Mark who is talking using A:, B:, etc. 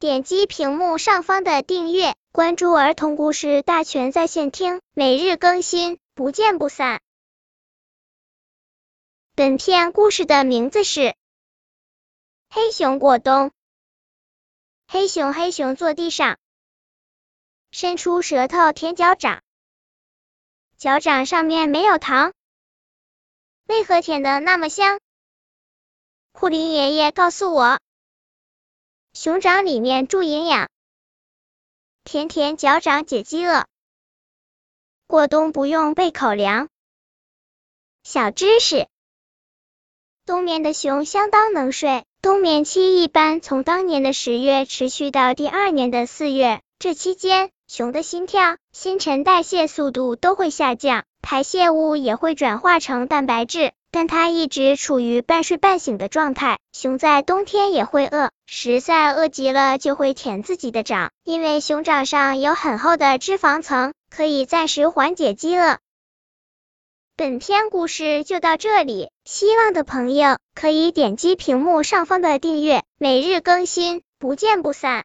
A: 点击屏幕上方的订阅，关注儿童故事大全在线听，每日更新，不见不散。本片故事的名字是《黑熊过冬》。黑熊黑熊坐地上，伸出舌头舔脚掌，脚掌上面没有糖，为何舔的那么香？库林爷爷告诉我，熊掌里面注营养，甜甜脚掌解饥饿，过冬不用备口粮。小知识：冬眠的熊相当能睡，冬眠期一般从当年的十月持续到第二年的四月，这期间熊的心跳、新陈代谢速度都会下降，排泄物也会转化成蛋白质。但它一直处于半睡半醒的状态。熊在冬天也会饿，实在饿极了就会舔自己的掌，因为熊掌上有很厚的脂肪层，可以暂时缓解饥饿。本篇故事就到这里，希望的朋友可以点击屏幕上方的订阅，每日更新，不见不散。